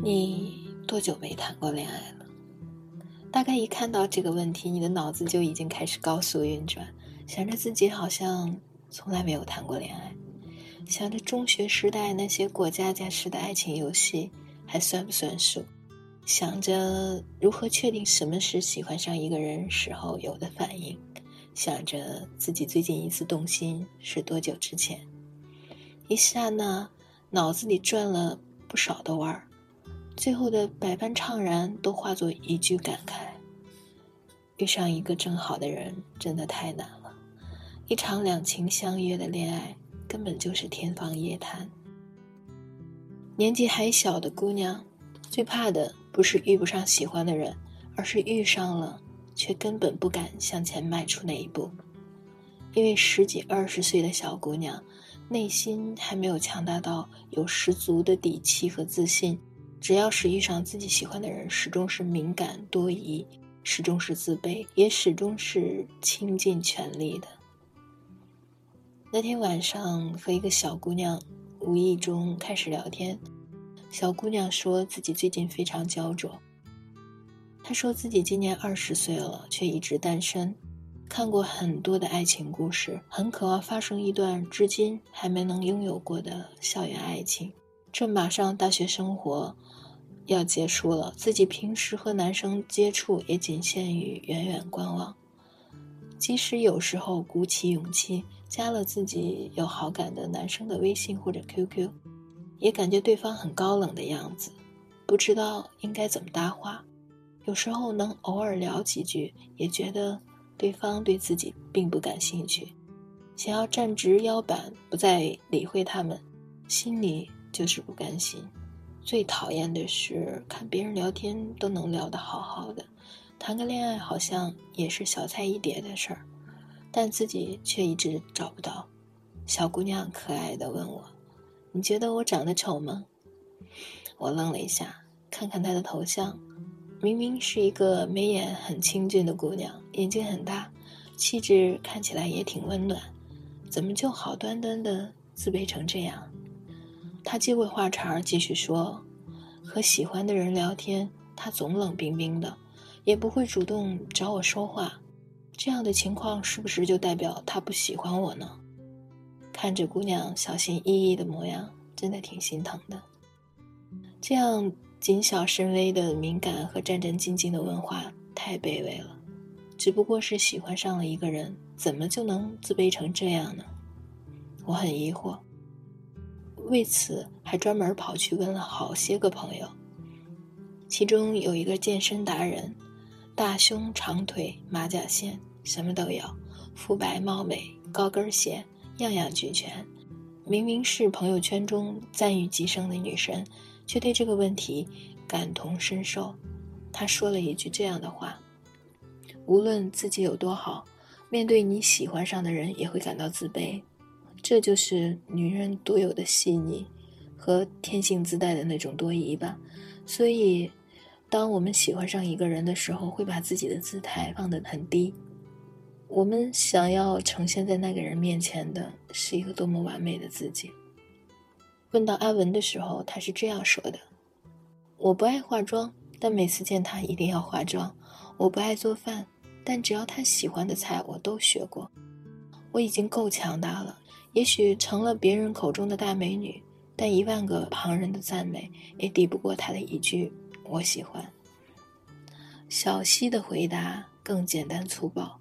你多久没谈过恋爱了？大概一看到这个问题，你的脑子就已经开始高速运转，想着自己好像从来没有谈过恋爱，想着中学时代那些过家家式的爱情游戏还算不算数，想着如何确定什么是喜欢上一个人时候有的反应，想着自己最近一次动心是多久之前，一刹那脑子里转了不少的弯儿。最后的百般怅然，都化作一句感慨：遇上一个正好的人，真的太难了。一场两情相悦的恋爱，根本就是天方夜谭。年纪还小的姑娘，最怕的不是遇不上喜欢的人，而是遇上了，却根本不敢向前迈出那一步。因为十几二十岁的小姑娘，内心还没有强大到有十足的底气和自信。只要是遇上自己喜欢的人，始终是敏感多疑，始终是自卑，也始终是倾尽全力的。那天晚上和一个小姑娘无意中开始聊天，小姑娘说自己最近非常焦灼。她说自己今年二十岁了，却一直单身，看过很多的爱情故事，很渴望发生一段至今还没能拥有过的校园爱情。这马上大学生活要结束了，自己平时和男生接触也仅限于远远观望。即使有时候鼓起勇气加了自己有好感的男生的微信或者 QQ，也感觉对方很高冷的样子，不知道应该怎么搭话。有时候能偶尔聊几句，也觉得对方对自己并不感兴趣，想要站直腰板，不再理会他们，心里。就是不甘心，最讨厌的是看别人聊天都能聊得好好的，谈个恋爱好像也是小菜一碟的事儿，但自己却一直找不到。小姑娘可爱的问我：“你觉得我长得丑吗？”我愣了一下，看看她的头像，明明是一个眉眼很清俊的姑娘，眼睛很大，气质看起来也挺温暖，怎么就好端端的自卑成这样？他接过话茬继续说：“和喜欢的人聊天，他总冷冰冰的，也不会主动找我说话。这样的情况是不是就代表他不喜欢我呢？”看着姑娘小心翼翼的模样，真的挺心疼的。这样谨小慎微的敏感和战战兢兢的问话，太卑微了。只不过是喜欢上了一个人，怎么就能自卑成这样呢？我很疑惑。为此，还专门跑去问了好些个朋友，其中有一个健身达人，大胸长腿马甲线什么都有，肤白貌美高跟鞋样样俱全。明明是朋友圈中赞誉极盛的女神，却对这个问题感同身受。她说了一句这样的话：“无论自己有多好，面对你喜欢上的人，也会感到自卑。”这就是女人独有的细腻，和天性自带的那种多疑吧。所以，当我们喜欢上一个人的时候，会把自己的姿态放得很低。我们想要呈现在那个人面前的是一个多么完美的自己。问到阿文的时候，他是这样说的：“我不爱化妆，但每次见他一定要化妆；我不爱做饭，但只要他喜欢的菜，我都学过。我已经够强大了。”也许成了别人口中的大美女，但一万个旁人的赞美也抵不过她的一句“我喜欢”。小溪的回答更简单粗暴：“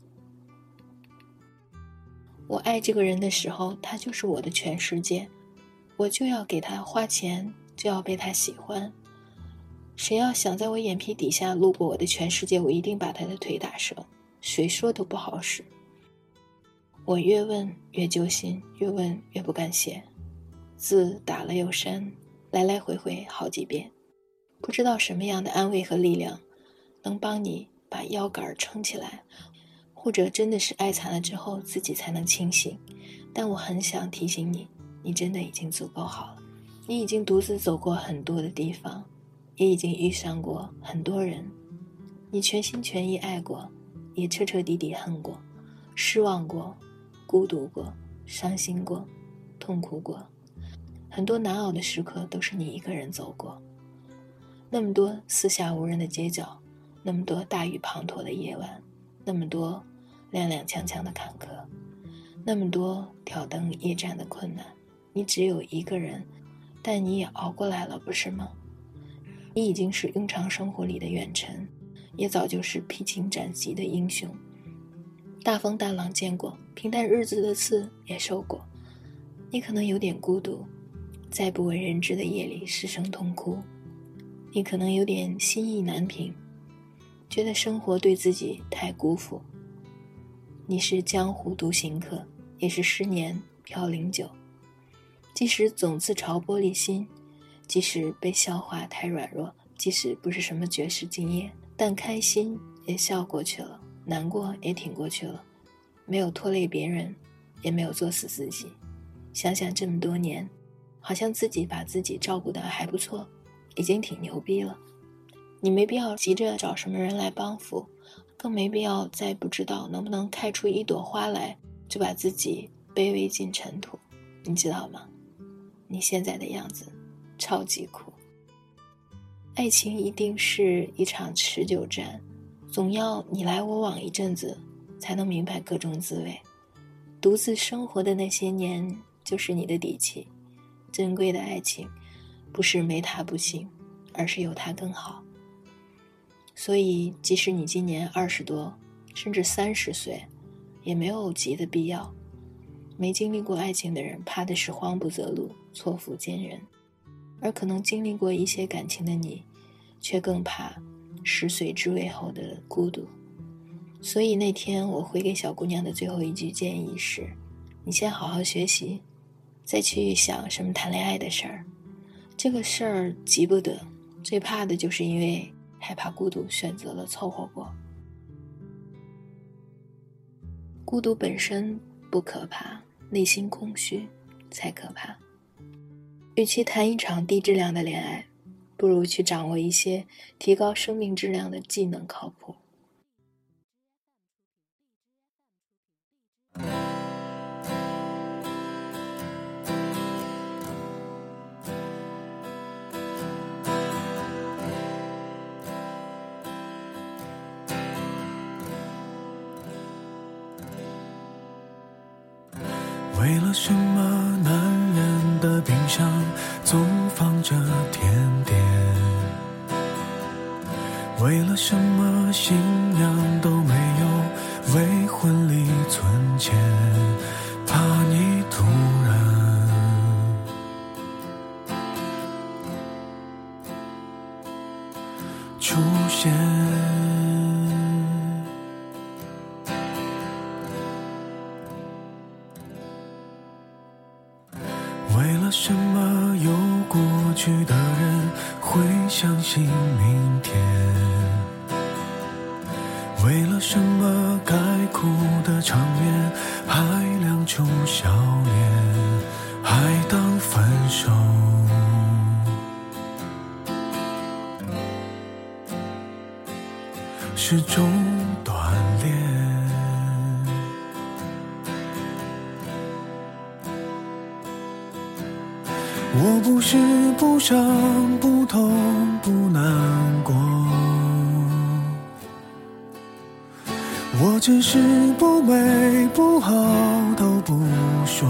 我爱这个人的时候，他就是我的全世界，我就要给他花钱，就要被他喜欢。谁要想在我眼皮底下路过我的全世界，我一定把他的腿打折。谁说都不好使。”我越问越揪心，越问越不敢写，字打了又删，来来回回好几遍，不知道什么样的安慰和力量，能帮你把腰杆撑起来，或者真的是爱惨了之后自己才能清醒。但我很想提醒你，你真的已经足够好了，你已经独自走过很多的地方，也已经遇上过很多人，你全心全意爱过，也彻彻底底恨过，失望过。孤独过，伤心过，痛苦过，很多难熬的时刻都是你一个人走过。那么多四下无人的街角，那么多大雨滂沱的夜晚，那么多踉踉跄跄的坎坷，那么多挑灯夜战的困难，你只有一个人，但你也熬过来了，不是吗？你已经是庸常生活里的远尘，也早就是披荆斩棘的英雄。大风大浪见过，平淡日子的刺也受过。你可能有点孤独，在不为人知的夜里失声痛哭。你可能有点心意难平，觉得生活对自己太辜负。你是江湖独行客，也是十年飘零酒。即使总自嘲玻璃心。即使被笑话太软弱，即使不是什么绝世惊艳，但开心也笑过去了，难过也挺过去了，没有拖累别人，也没有作死自己。想想这么多年，好像自己把自己照顾的还不错，已经挺牛逼了。你没必要急着找什么人来帮扶，更没必要在不知道能不能开出一朵花来，就把自己卑微进尘土。你知道吗？你现在的样子。超级苦。爱情一定是一场持久战，总要你来我往一阵子，才能明白各种滋味。独自生活的那些年，就是你的底气。珍贵的爱情，不是没他不行，而是有他更好。所以，即使你今年二十多，甚至三十岁，也没有急的必要。没经历过爱情的人，怕的是慌不择路，错付坚韧。而可能经历过一些感情的你，却更怕食髓知味后的孤独。所以那天我回给小姑娘的最后一句建议是：你先好好学习，再去想什么谈恋爱的事儿。这个事儿急不得，最怕的就是因为害怕孤独，选择了凑合过。孤独本身不可怕，内心空虚才可怕。与其谈一场低质量的恋爱，不如去掌握一些提高生命质量的技能，靠谱。为了什么男人？的冰箱总放着甜点，为了什么新娘都没为了什么该哭的场面还亮出笑脸，还当分手？是种锻炼。我不是不伤不痛不难过，我只是不美不好都不说。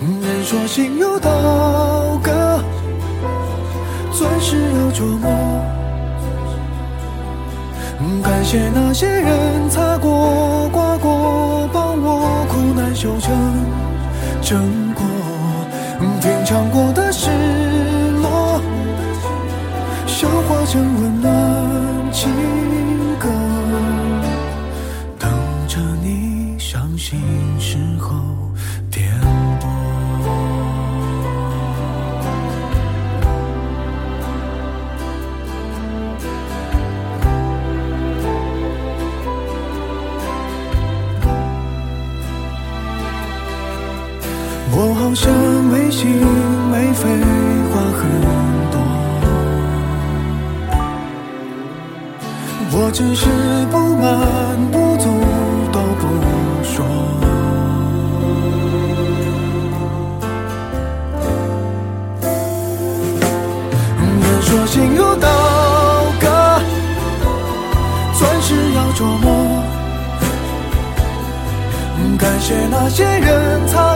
人说心有刀割，钻石有琢磨。感谢那些人擦过、刮过，帮我苦难修成正果。品尝过的事，消化成温暖我只是不满不足都不说。人说心如刀割，钻石要琢磨。感谢那些人曾。